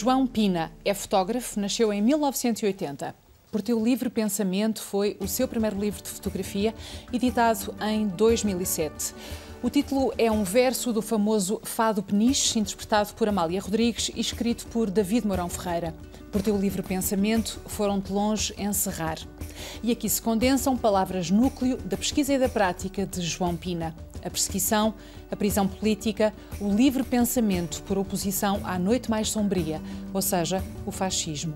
João Pina é fotógrafo, nasceu em 1980. Por Teu Livre Pensamento foi o seu primeiro livro de fotografia, editado em 2007. O título é um verso do famoso Fado Peniche, interpretado por Amália Rodrigues e escrito por David Mourão Ferreira. Por Teu Livre Pensamento foram-te longe encerrar. E aqui se condensam palavras núcleo da pesquisa e da prática de João Pina a perseguição, a prisão política, o livre pensamento por oposição à noite mais sombria, ou seja, o fascismo.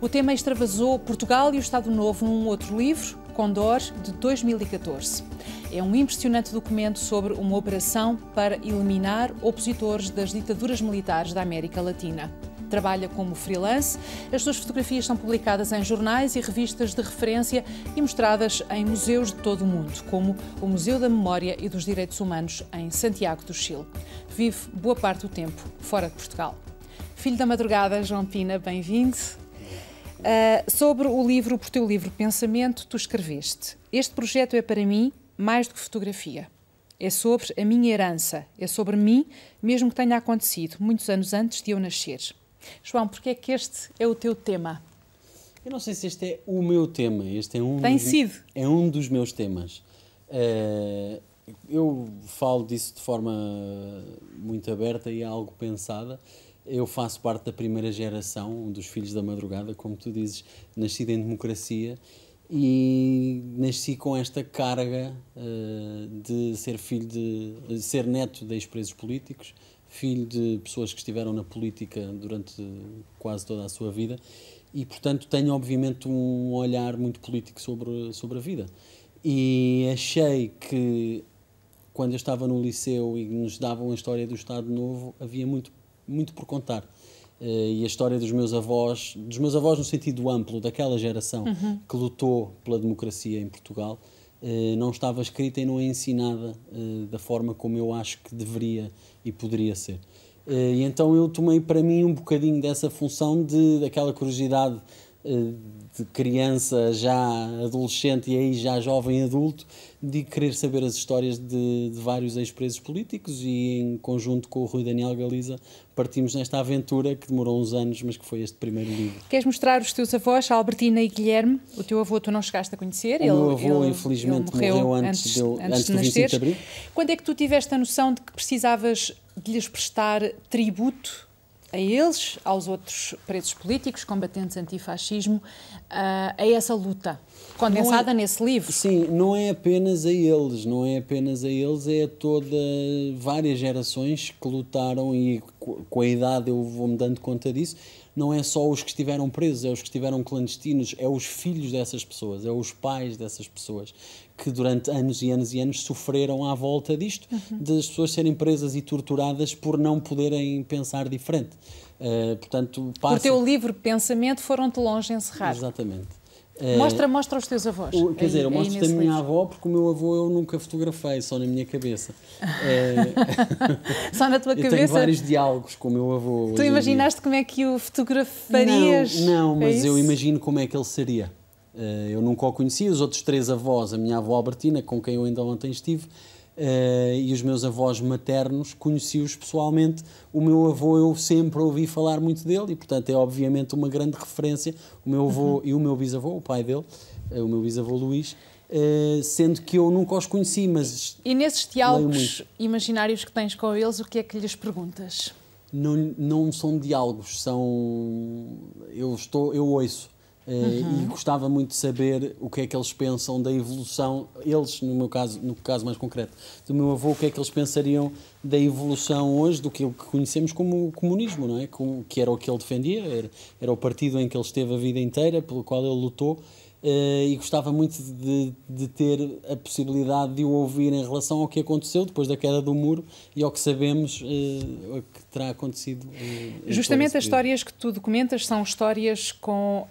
O tema extravasou Portugal e o Estado Novo num outro livro, Condor, de 2014. É um impressionante documento sobre uma operação para eliminar opositores das ditaduras militares da América Latina trabalha como freelance. As suas fotografias são publicadas em jornais e revistas de referência e mostradas em museus de todo o mundo, como o Museu da Memória e dos Direitos Humanos em Santiago do Chile. Vive boa parte do tempo fora de Portugal. Filho da madrugada, João Pina, bem-vindo. Uh, sobre o livro, por teu livro Pensamento, tu escreveste: Este projeto é para mim mais do que fotografia. É sobre a minha herança, é sobre mim, mesmo que tenha acontecido muitos anos antes de eu nascer. João, porque é que este é o teu tema? Eu não sei se este é o meu tema, este é um Tem dos, sido. É um dos meus temas. Uh, eu falo disso de forma muito aberta e algo pensada. Eu faço parte da primeira geração, um dos filhos da madrugada, como tu dizes, nascido em democracia e nasci com esta carga uh, de ser filho de, de ser neto de ex-presos políticos, filho de pessoas que estiveram na política durante quase toda a sua vida e, portanto, tenho obviamente um olhar muito político sobre, sobre a vida. E achei que quando eu estava no liceu e nos davam a história do Estado Novo, havia muito, muito por contar. Uh, e a história dos meus avós, dos meus avós no sentido amplo, daquela geração uhum. que lutou pela democracia em Portugal, não estava escrita e não é ensinada uh, da forma como eu acho que deveria e poderia ser. Eh, e então eu tomei para mim um bocadinho dessa função de daquela curiosidade eh, de criança já adolescente e aí já jovem adulto de querer saber as histórias de, de vários ex-presos políticos e em conjunto com o Rui Daniel Galiza partimos nesta aventura que demorou uns anos, mas que foi este primeiro livro. Queres mostrar os teus avós, Albertina e Guilherme? O teu avô tu não chegaste a conhecer? O ele, meu avô, ele, infelizmente, ele morreu, morreu, antes, antes, de, antes, antes de nascer. De abril. Quando é que tu tiveste a noção de que precisavas de lhes prestar tributo a eles, aos outros presos políticos, combatentes antifascismo, a essa luta condensada é, nesse livro? Sim, não é apenas a eles, não é apenas a eles, é a toda várias gerações que lutaram e com a idade eu vou-me dando conta disso. Não é só os que estiveram presos, é os que estiveram clandestinos, é os filhos dessas pessoas, é os pais dessas pessoas que durante anos e anos e anos sofreram à volta disto, uhum. das pessoas serem presas e torturadas por não poderem pensar diferente. Uh, portanto, passa... Por teu livre pensamento foram-te longe encerrar. Exatamente. Eh, mostra, mostra os teus avós. O, quer dizer, eu mostro a minha livro. avó porque o meu avô eu nunca fotografei, só na minha cabeça. só na tua eu cabeça? tenho vários diálogos com o meu avô. Tu imaginaste como é que o fotografarias? Não, não mas é eu imagino como é que ele seria. Eh, eu nunca o conheci, os outros três avós, a minha avó Albertina, com quem eu ainda ontem estive, Uh, e os meus avós maternos conheci-os pessoalmente. O meu avô eu sempre ouvi falar muito dele e, portanto, é obviamente uma grande referência. O meu avô uhum. e o meu bisavô, o pai dele, uh, o meu bisavô Luís, uh, sendo que eu nunca os conheci, mas. E nesses diálogos imaginários que tens com eles, o que é que lhes perguntas? Não, não são diálogos, são. Eu, estou, eu ouço. Uhum. E gostava muito de saber o que é que eles pensam da evolução, eles, no meu caso, no caso mais concreto, do meu avô, o que é que eles pensariam da evolução hoje do que conhecemos como comunismo, não é? que era o que ele defendia, era, era o partido em que ele esteve a vida inteira, pelo qual ele lutou, Uh, e gostava muito de, de, ter a possibilidade de o ouvir em relação ao que aconteceu depois da queda do muro e ao que sabemos uh, que terá acontecido. Uh, Justamente as histórias que tu documentas são histórias com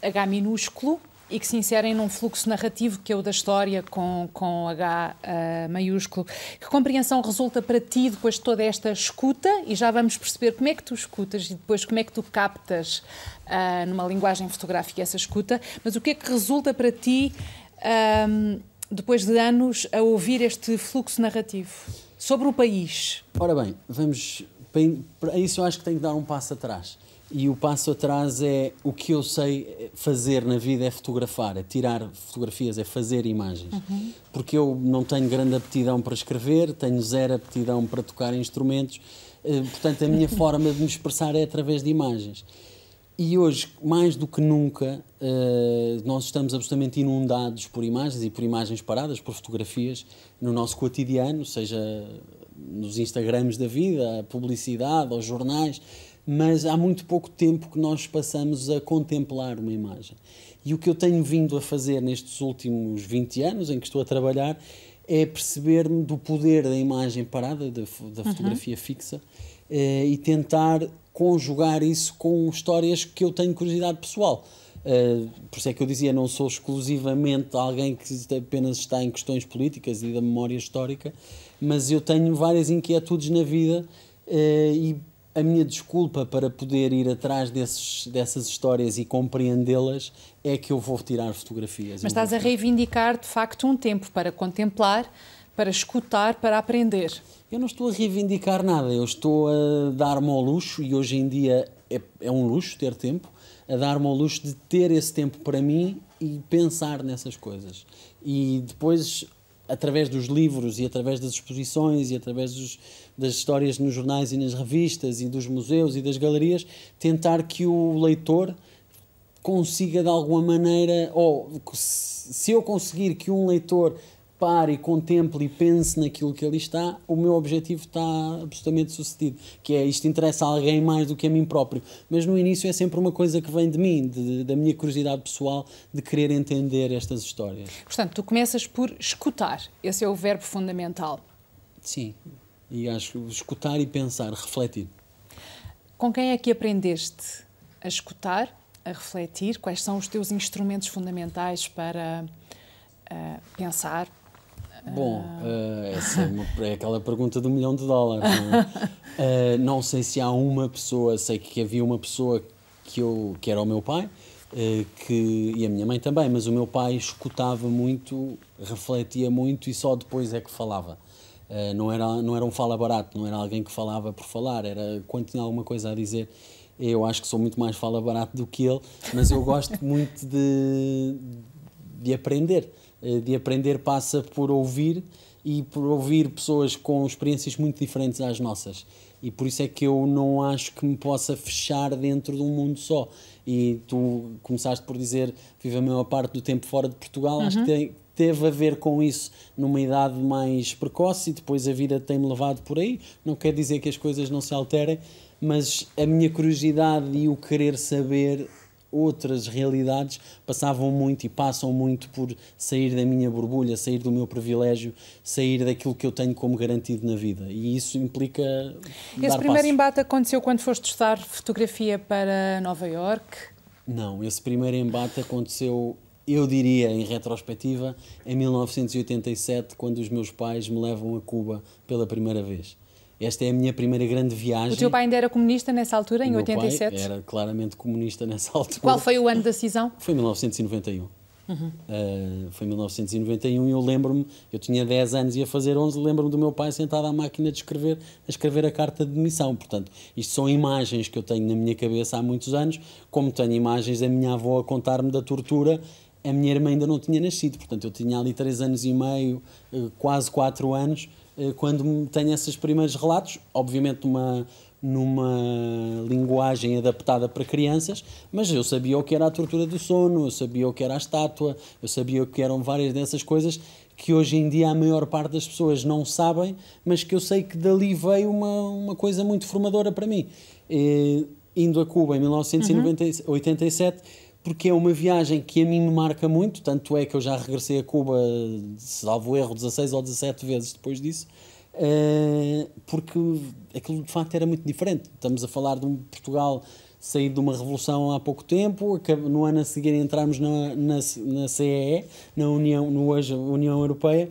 H minúsculo e que se inserem num fluxo narrativo que é o da história com, com H uh, maiúsculo. Que compreensão resulta para ti depois de toda esta escuta? E já vamos perceber como é que tu escutas e depois como é que tu captas uh, numa linguagem fotográfica essa escuta. Mas o que é que resulta para ti, um, depois de anos, a ouvir este fluxo narrativo sobre o país? Ora bem, vamos. Para isso eu acho que tenho que dar um passo atrás E o passo atrás é o que eu sei fazer na vida é fotografar, é tirar fotografias, é fazer imagens. Uhum. Porque eu não tenho grande aptidão para escrever, tenho zero aptidão para tocar instrumentos, eh, portanto a minha forma de me expressar é através de imagens. E hoje, mais do que nunca, uh, nós estamos absolutamente inundados por imagens e por imagens paradas, por fotografias no nosso cotidiano, seja nos Instagrams da vida, a publicidade, aos jornais, mas há muito pouco tempo que nós passamos a contemplar uma imagem. E o que eu tenho vindo a fazer nestes últimos 20 anos em que estou a trabalhar é perceber-me do poder da imagem parada, da, da uhum. fotografia uhum. fixa, uh, e tentar conjugar isso com histórias que eu tenho curiosidade pessoal. Uh, por isso é que eu dizia, não sou exclusivamente alguém que apenas está em questões políticas e da memória histórica, mas eu tenho várias inquietudes na vida uh, e a minha desculpa para poder ir atrás desses, dessas histórias e compreendê-las é que eu vou tirar fotografias. Mas estás a reivindicar, de facto, um tempo para contemplar, para escutar, para aprender. Eu não estou a reivindicar nada, eu estou a dar-me ao luxo, e hoje em dia é, é um luxo ter tempo, a dar-me ao luxo de ter esse tempo para mim e pensar nessas coisas. E depois, através dos livros e através das exposições e através dos, das histórias nos jornais e nas revistas e dos museus e das galerias, tentar que o leitor consiga de alguma maneira, ou se eu conseguir que um leitor pare, contemple e pense naquilo que ali está, o meu objetivo está absolutamente sucedido. Que é isto interessa a alguém mais do que a mim próprio. Mas no início é sempre uma coisa que vem de mim, de, da minha curiosidade pessoal de querer entender estas histórias. Portanto, tu começas por escutar. Esse é o verbo fundamental. Sim. E acho que escutar e pensar, refletir. Com quem é que aprendeste a escutar, a refletir? Quais são os teus instrumentos fundamentais para uh, pensar, Bom, uh, essa é, uma, é, aquela pergunta do milhão de dólares. Não, é? uh, não, sei se há uma pessoa, sei que havia uma pessoa que, eu, que era o meu pai, que, e a minha mãe também, mas o meu pai escutava muito, refletia muito e só depois é que falava. Não, era, não era um fala barato, não era alguém que falava por falar, era quando tinha alguma coisa a dizer. Eu acho que sou muito mais fala barato do que ele, mas eu gosto muito de, de aprender. Eh, de aprender passa por ouvir e por ouvir pessoas com experiências muito diferentes às nossas. E por isso é que eu não acho que me possa fechar dentro de um mundo só. E tu começaste por dizer vive a maior parte do tempo fora de Portugal, uhum. acho que tem, teve a ver com isso numa idade mais precoce e depois a vida tem-me levado por aí. Não quer dizer que as coisas não se alterem, mas a minha curiosidade e o querer saber outras realidades passavam muito e passam muito por sair da minha borbulha, sair do meu privilégio, sair daquilo que eu tenho como garantido na vida. E isso implica. Esse primeiro passos. embate aconteceu quando foste estudar fotografia para Nova York? Não, esse primeiro embate aconteceu, eu diria, em retrospectiva, em 1987, quando os meus pais me levam a Cuba pela primeira vez. Esta é a minha primeira grande viagem. O teu pai ainda era comunista nessa altura, em o 87? Pai era claramente comunista nessa altura. Qual foi o ano da cisão? Foi 1991. Uhum. Uh, foi 1991 e eu lembro-me, eu tinha 10 anos e ia fazer 11, lembro-me do meu pai sentado à máquina de escrever, a escrever a carta de demissão. Portanto, isto são imagens que eu tenho na minha cabeça há muitos anos, como tenho imagens da minha avó a contar-me da tortura a minha irmã ainda não tinha nascido, portanto eu tinha ali 3 anos e meio, eh, quase 4 anos, eh, quando tenho esses primeiros relatos, obviamente numa, numa linguagem adaptada para crianças, mas eu sabia o que era a tortura do sono, eu sabia o que era a estátua, eu sabia o que eram várias dessas coisas que hoje em dia a maior parte das pessoas não sabem, mas que eu sei que dali veio uma, uma coisa muito formadora para mim. E, indo a Cuba em 1987, uhum porque é uma viagem que a mim me marca muito, tanto é que eu já regressei a Cuba, salvo erro, 16 ou 17 vezes depois disso, uh, porque aquilo de facto era muito diferente. Estamos a falar de um Portugal saído de uma revolução há pouco tempo, no ano a seguir entramos na, na, na CEE, na União, no hoje União Europeia,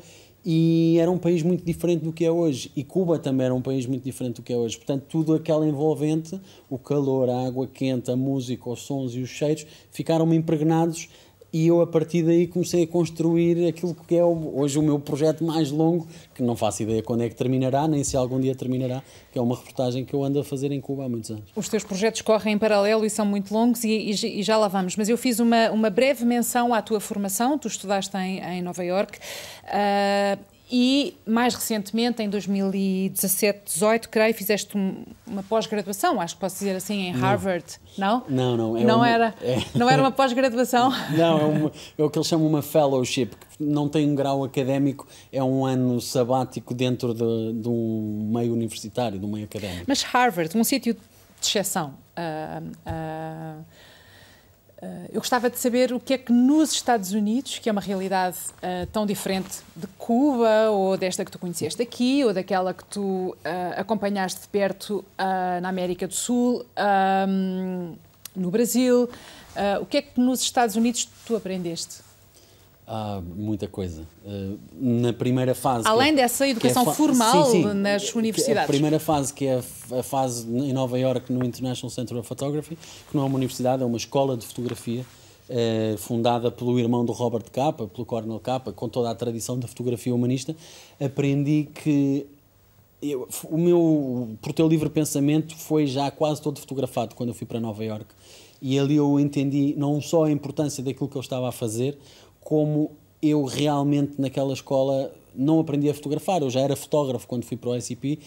e era um país muito diferente do que é hoje. E Cuba também era um país muito diferente do que é hoje. Portanto, tudo aquela envolvente, o calor, a água quente, a música, os sons e os cheiros, ficaram-me impregnados e eu a partir daí comecei a construir aquilo que é hoje o meu projeto mais longo, que não faço ideia quando é que terminará, nem se algum dia terminará, que é uma reportagem que eu ando a fazer em Cuba há muitos anos. Os teus projetos correm em paralelo e são muito longos e, e, e já lá vamos, mas eu fiz uma, uma breve menção à tua formação, tu estudaste em, em Nova York. Uh, e, mais recentemente, em 2017, 18, creio, fizeste um, uma pós-graduação, acho que posso dizer assim, em Harvard, não? Não, não. É não, uma, era, é... não era uma pós-graduação? Não, é, uma, é, o que eles chamam uma fellowship, que não tem um grau académico, é um ano sabático dentro de, de um meio universitário, de um meio académico. Mas Harvard, um sítio de exceção. Uh, Uh, eu gostava de saber o que é que nos Estados Unidos, que é uma realidade uh, tão diferente de Cuba, ou desta que tu conheceste aqui, ou daquela que tu uh, acompanhaste de perto na América do Sul, no Brasil, o que é que nos Estados Unidos tu aprendeste? Há muita coisa. Uh, na primeira fase. Além é, dessa educação é formal sim, sim, nas universidades. A primeira fase, que é a fase em Nova York, no International Center of Photography, que não é uma universidade, é uma escola de fotografia, uh, fundada pelo irmão do Robert Capa, pelo Cornel Capa, com toda a tradição da fotografia humanista. Aprendi que. Eu, o meu, por teu livre pensamento, foi já quase todo fotografado quando eu fui para Nova York. E ali eu entendi não só a importância daquilo que eu estava a fazer, como eu realmente naquela escola não aprendi a fotografar. Eu já era fotógrafo quando fui para o SCP,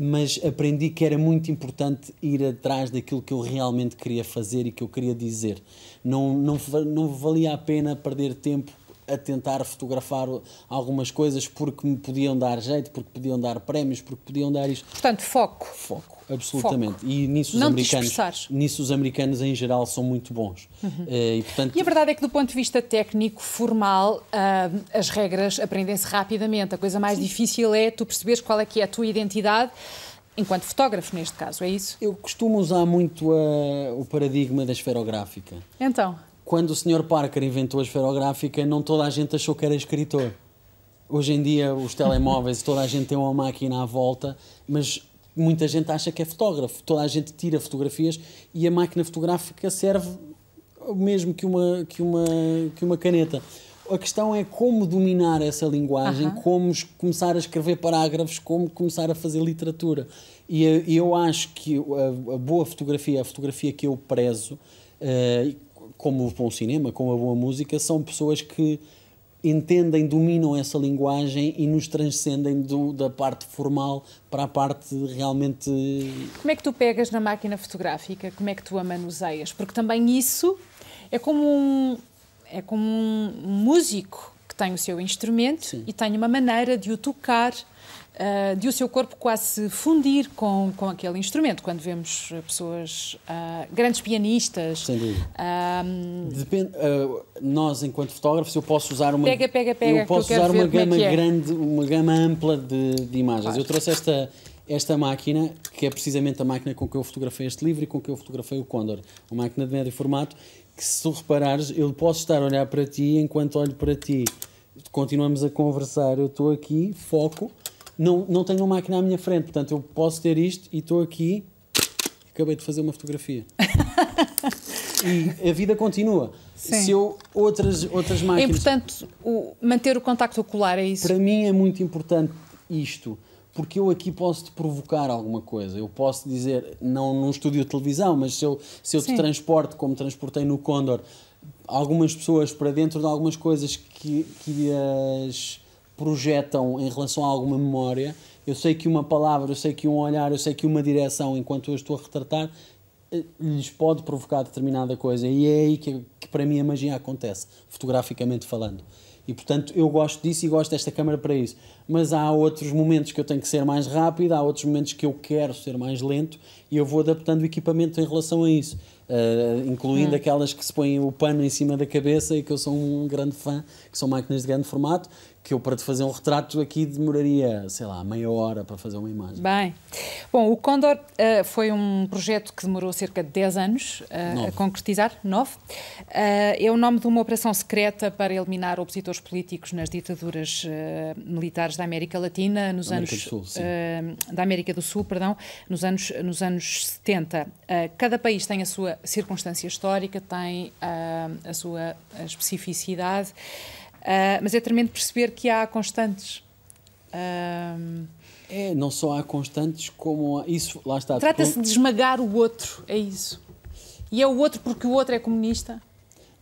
mas aprendi que era muito importante ir atrás daquilo que eu realmente queria fazer e que eu queria dizer. Não, não, não valia a pena perder tempo a tentar fotografar algumas coisas porque me podiam dar jeito, porque podiam dar prémios, porque podiam dar isto. Portanto, foco. Foco, absolutamente. Foco. E nisso os Não americanos, nisso os americanos em geral são muito bons. Uhum. Uh, e, portanto... e a verdade é que do ponto de vista técnico, formal, uh, as regras aprendem-se rapidamente. A coisa mais Sim. difícil é tu perceberes qual é que é a tua identidade enquanto fotógrafo neste caso, é isso? Eu costumo usar muito uh, o paradigma da esferográfica. Então? Quando o Sr. Parker inventou a esferográfica, não toda a gente achou que era escritor. Hoje em dia, os telemóveis, toda a gente tem uma máquina à volta, mas muita gente acha que é fotógrafo. Toda a gente tira fotografias e a máquina fotográfica serve o mesmo que uma, que uma, que uma caneta. A questão é como dominar essa linguagem, como começar a escrever parágrafos, como começar a fazer literatura. E, e eu acho que a, a, boa fotografia, a fotografia que eu prezo, uh, como o bom cinema, como a boa música, são pessoas que entendem, dominam essa linguagem e nos transcendem do, da parte formal para a parte realmente. Como é que tu pegas na máquina fotográfica? Como é que tu a manuseias? Porque também isso é como um, é como um músico que tem o seu instrumento Sim. e tem uma maneira de o tocar uh, de o seu corpo quase se fundir com, com aquele instrumento. Quando vemos pessoas, uh, grandes pianistas. Sem dúvida. Um, Depende, uh, nós, enquanto fotógrafos, eu posso usar uma. Pega, pega, pega. Eu posso eu usar uma é gama é grande, uma gama ampla de, de imagens. Claro. Eu trouxe esta esta máquina, que é precisamente a máquina com que eu fotografei este livro e com que eu fotografei o Condor, uma máquina de médio formato, que se tu reparares, eu posso estar a olhar para ti, enquanto olho para ti, continuamos a conversar, eu estou aqui, foco, não, não tenho uma máquina à minha frente, portanto eu posso ter isto e estou aqui, acabei de fazer uma fotografia. e a vida continua. Sim. Se eu outras outras máquinas. É importante o, manter o contacto ocular, é isso? Para mim é muito importante isto, porque eu aqui posso te provocar alguma coisa. Eu posso dizer, não num estúdio de televisão, mas se eu, se eu te transporto, como transportei no Condor, algumas pessoas para dentro de algumas coisas que, que as projetam em relação a alguma memória. Eu sei que uma palavra, eu sei que um olhar, eu sei que uma direção, enquanto eu estou a retratar, eh, lhes pode provocar determinada coisa. E é aí que, que para mim a magia acontece, fotograficamente falando. E portanto eu gosto disso e gosto desta câmera para isso. Mas há outros momentos que eu tenho que ser mais rápido, há outros momentos que eu quero ser mais lento e eu vou adaptando o equipamento em relação a isso. Uh, incluindo hum. aquelas que se põem o pano em cima da cabeça e que eu sou um grande fã, que são máquinas de grande formato, que eu para te fazer um retrato aqui demoraria, sei lá, meia hora para fazer uma imagem. Bem, bom, o Condor uh, foi um projeto que demorou cerca de 10 anos uh, a concretizar, 9. Uh, é o nome de uma operação secreta para eliminar opositores políticos nas ditaduras militares da América Latina nos América anos Sul, da América do Sul, perdão, nos anos nos anos 70. cada país tem a sua sua circunstância histórica, tem uh, a sua especificidade, uh, mas é tremendo perceber que há constantes. Uh, é, não só há constantes, como há, isso, lá está. Trata-se de esmagar o outro, é isso. E é o outro porque o outro é comunista?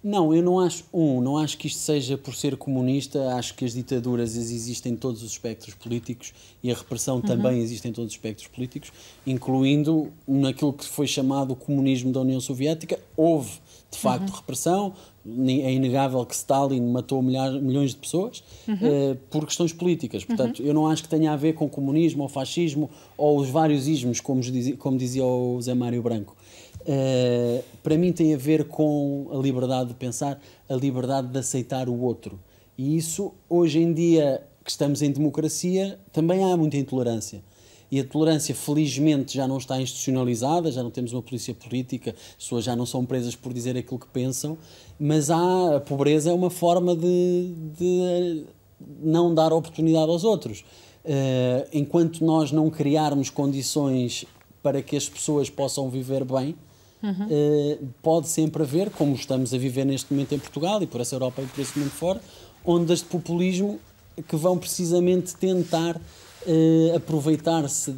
Não, eu não acho, um, não acho que isto seja por ser comunista, acho que as ditaduras existem em todos os espectros políticos e a repressão uhum. também existe em todos os espectros políticos, incluindo naquilo que foi chamado o comunismo da União Soviética, houve de facto uhum. repressão, é inegável que Stalin matou milhares, milhões de pessoas uhum. uh, por questões políticas. Portanto, uhum. eu não acho que tenha a ver com comunismo ou fascismo ou os vários ismos, como dizia, como dizia o Zé Mário Branco. Uh, para mim tem a ver com a liberdade de pensar, a liberdade de aceitar o outro. E isso, hoje em dia que estamos em democracia, também há muita intolerância. E a tolerância, felizmente, já não está institucionalizada, já não temos uma polícia política, as pessoas já não são presas por dizer aquilo que pensam, mas há, a pobreza é uma forma de, de não dar oportunidade aos outros. Uh, enquanto nós não criarmos condições para que as pessoas possam viver bem, Uhum. Uh, pode sempre haver, como estamos a viver neste momento em Portugal e por essa Europa e por esse mundo fora, ondas de populismo que vão precisamente tentar uh, aproveitar-se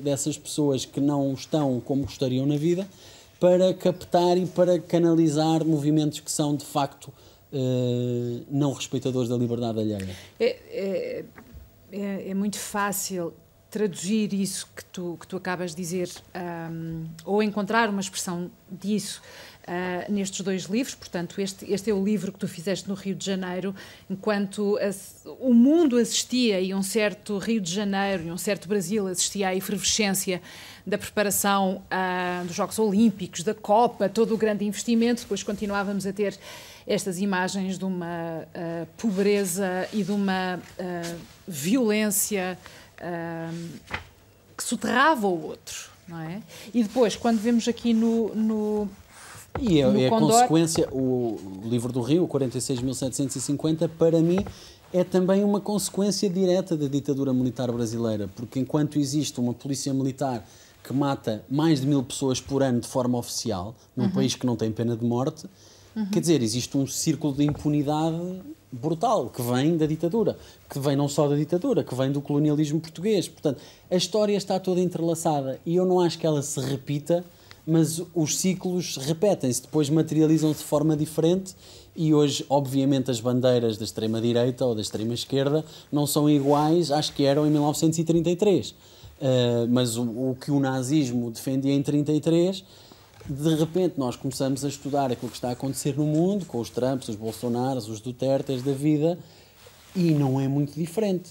dessas pessoas que não estão como gostariam na vida para captar e para canalizar movimentos que são de facto uh, não respeitadores da liberdade alheia. É, é, é, é muito fácil traduzir isso que tu, que tu acabas de dizer, um, ou encontrar uma expressão disso uh, nestes dois livros. Portanto, este, este é o livro que tu fizeste no Rio de Janeiro, enquanto o mundo assistia e um certo Rio de Janeiro e um certo Brasil assistia à efervescência da preparação uh, dos Jogos Olímpicos, da Copa, todo o grande investimento. Depois continuávamos a ter estas imagens de uma uh, pobreza e de uma violência que soterrava o outro, não é? E depois, quando vemos aqui no, no e é, é a consequência, o livro do Rio, 46.750, para mim é também uma consequência direta da ditadura militar brasileira, porque enquanto existe uma polícia militar que mata mais de mil pessoas por ano de forma oficial, num uhum. país que não tem pena de morte, uhum. quer dizer, existe um círculo de impunidade brutal que vem da ditadura, que vem não só da ditadura, que vem do colonialismo português. Portanto, a história está toda entrelaçada e eu não acho que ela se repita, mas os ciclos repetem-se, depois materializam-se de forma diferente e hoje, obviamente, as bandeiras da extrema-direita ou da extrema-esquerda não são iguais às que eram em 1933. Uh, eh, mas o, o que o nazismo defendia em 1933 de repente nós começamos a estudar aquilo que está a acontecer no mundo, com os Trumps, os Bolsonaros, os Dutertes da vida, e não é muito diferente.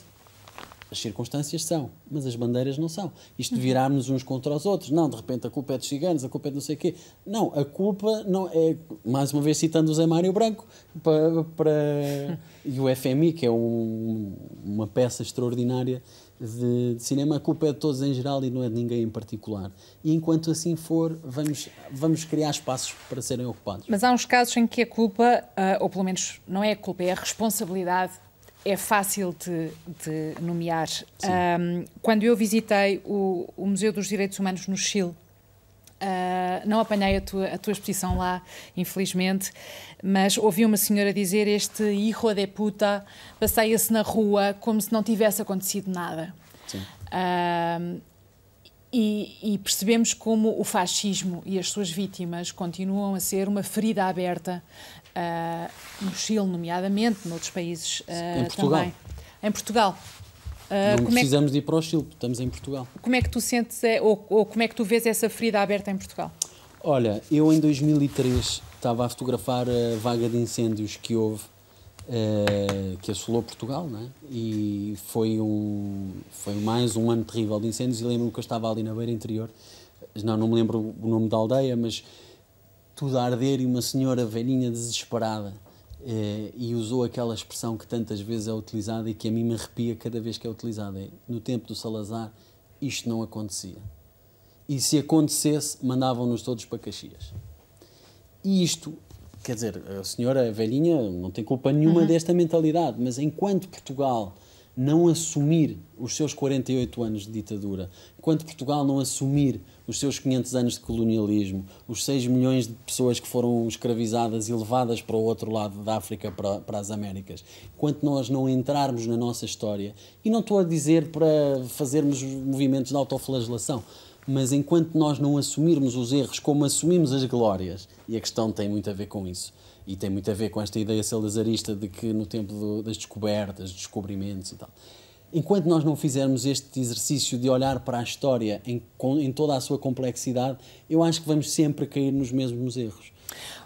As circunstâncias são, mas as bandeiras não são. Isto de virarmos uns contra os outros. Não, de repente a culpa é dos ciganos, a culpa é de não sei o quê. Não, a culpa não é, mais uma vez citando o Zé Mário Branco, para, para, e o FMI, que é um, uma peça extraordinária de, de, cinema, a culpa é de todos em geral e não é de ninguém em particular. E enquanto assim for, vamos, vamos criar espaços para serem ocupados. Mas há uns casos em que a culpa, uh, ou pelo menos não é a culpa, é a responsabilidade, é fácil de, de nomear. Um, quando eu visitei o, o Museu dos Direitos Humanos no Chile, Uh, não apanhei a tua, a tua exposição lá, infelizmente, mas ouvi uma senhora dizer: Este hijo de puta passeia-se na rua como se não tivesse acontecido nada. Uh, e, e, percebemos como o fascismo e as suas vítimas continuam a ser uma ferida aberta uh, no Chile, nomeadamente, noutros países em Portugal. também. Em Portugal. Uh, não precisamos é que, de ir para o Chile, estamos em Portugal. Como é que tu sentes, é, ou, ou, como é que tu vês essa ferida aberta em Portugal? Olha, eu em 2003 estava a fotografar a vaga de incêndios que houve, uh, que assolou Portugal, não é? E foi, um, foi mais um ano terrível de incêndios e lembro-me que eu estava ali na beira interior, não, não me lembro o nome da aldeia, mas tudo a arder e uma senhora velhinha desesperada eh, e usou aquela expressão que tantas vezes é utilizada e que a mim me arrepia cada vez que é utilizada. É, no tempo do Salazar, isto não acontecia. E se acontecesse, mandavam-nos todos para Caxias. E isto, quer dizer, a senhora velhinha não tem culpa nenhuma uhum. desta mentalidade, mas enquanto Portugal não assumir os seus 48 anos de ditadura, enquanto Portugal não assumir os seus 500 anos de colonialismo, os 6 milhões de pessoas que foram escravizadas e levadas para o outro lado da África, para, para as Américas, enquanto nós não entrarmos na nossa história, e não estou a dizer para fazermos movimentos de autoflagelação, mas enquanto nós não assumirmos os erros como assumimos as glórias, e a questão tem muito a ver com isso, e tem muito a ver com esta ideia salazarista de que no tempo do, das descobertas, descobrimentos e tal, enquanto nós não fizermos este exercício de olhar para a história em, em toda a sua complexidade, eu acho que vamos sempre cair nos mesmos erros.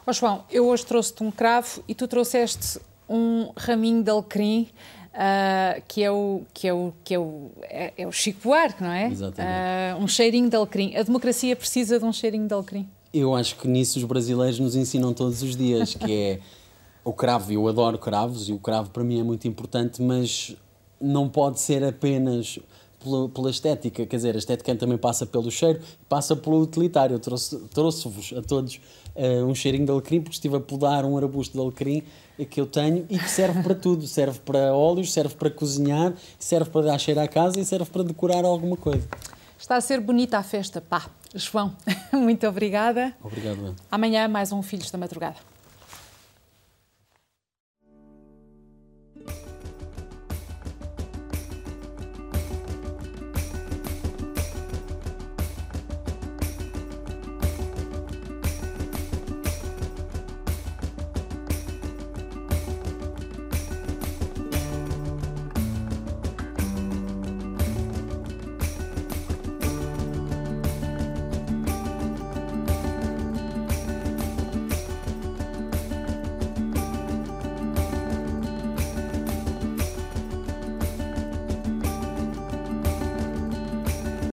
Oh, João, eu hoje trouxe-te um cravo e tu trouxeste um raminho de alecrim. Uh, que é o que é o que é o é, é o Chico Buarque, não é? Exatamente. Uh, um cheirinho de alecrim. A democracia precisa de um cheirinho de alecrim. Eu acho que nisso os brasileiros nos ensinam todos os dias, que é o cravo. Eu adoro cravos e o cravo para mim é muito importante, mas não pode ser apenas pela, pela, estética, quer dizer, a estética também passa pelo cheiro, passa pelo utilitário. Eu trouxe-vos trouxe a todos uh, um cheirinho de alecrim, porque estive a podar um arbusto de alecrim que eu tenho e que serve para tudo. Serve para óleos, serve para cozinhar, serve para dar cheiro à casa e serve para decorar alguma coisa. Está a ser bonita a festa, pá. João, muito obrigada. Obrigado. Amanhã mais um Filhos da Madrugada.